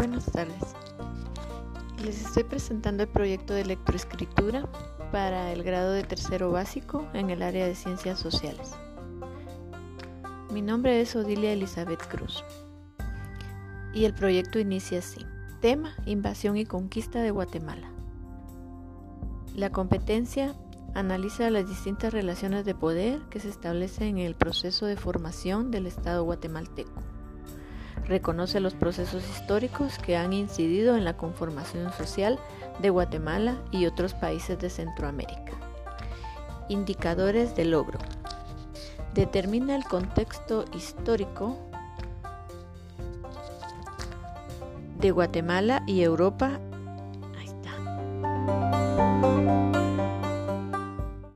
buenas tardes. Les estoy presentando el proyecto de lectoescritura para el grado de tercero básico en el área de ciencias sociales. Mi nombre es Odilia Elizabeth Cruz y el proyecto inicia así. Tema, invasión y conquista de Guatemala. La competencia analiza las distintas relaciones de poder que se establecen en el proceso de formación del Estado guatemalteco reconoce los procesos históricos que han incidido en la conformación social de Guatemala y otros países de Centroamérica. Indicadores de logro. Determina el contexto histórico de Guatemala y Europa. Ahí está.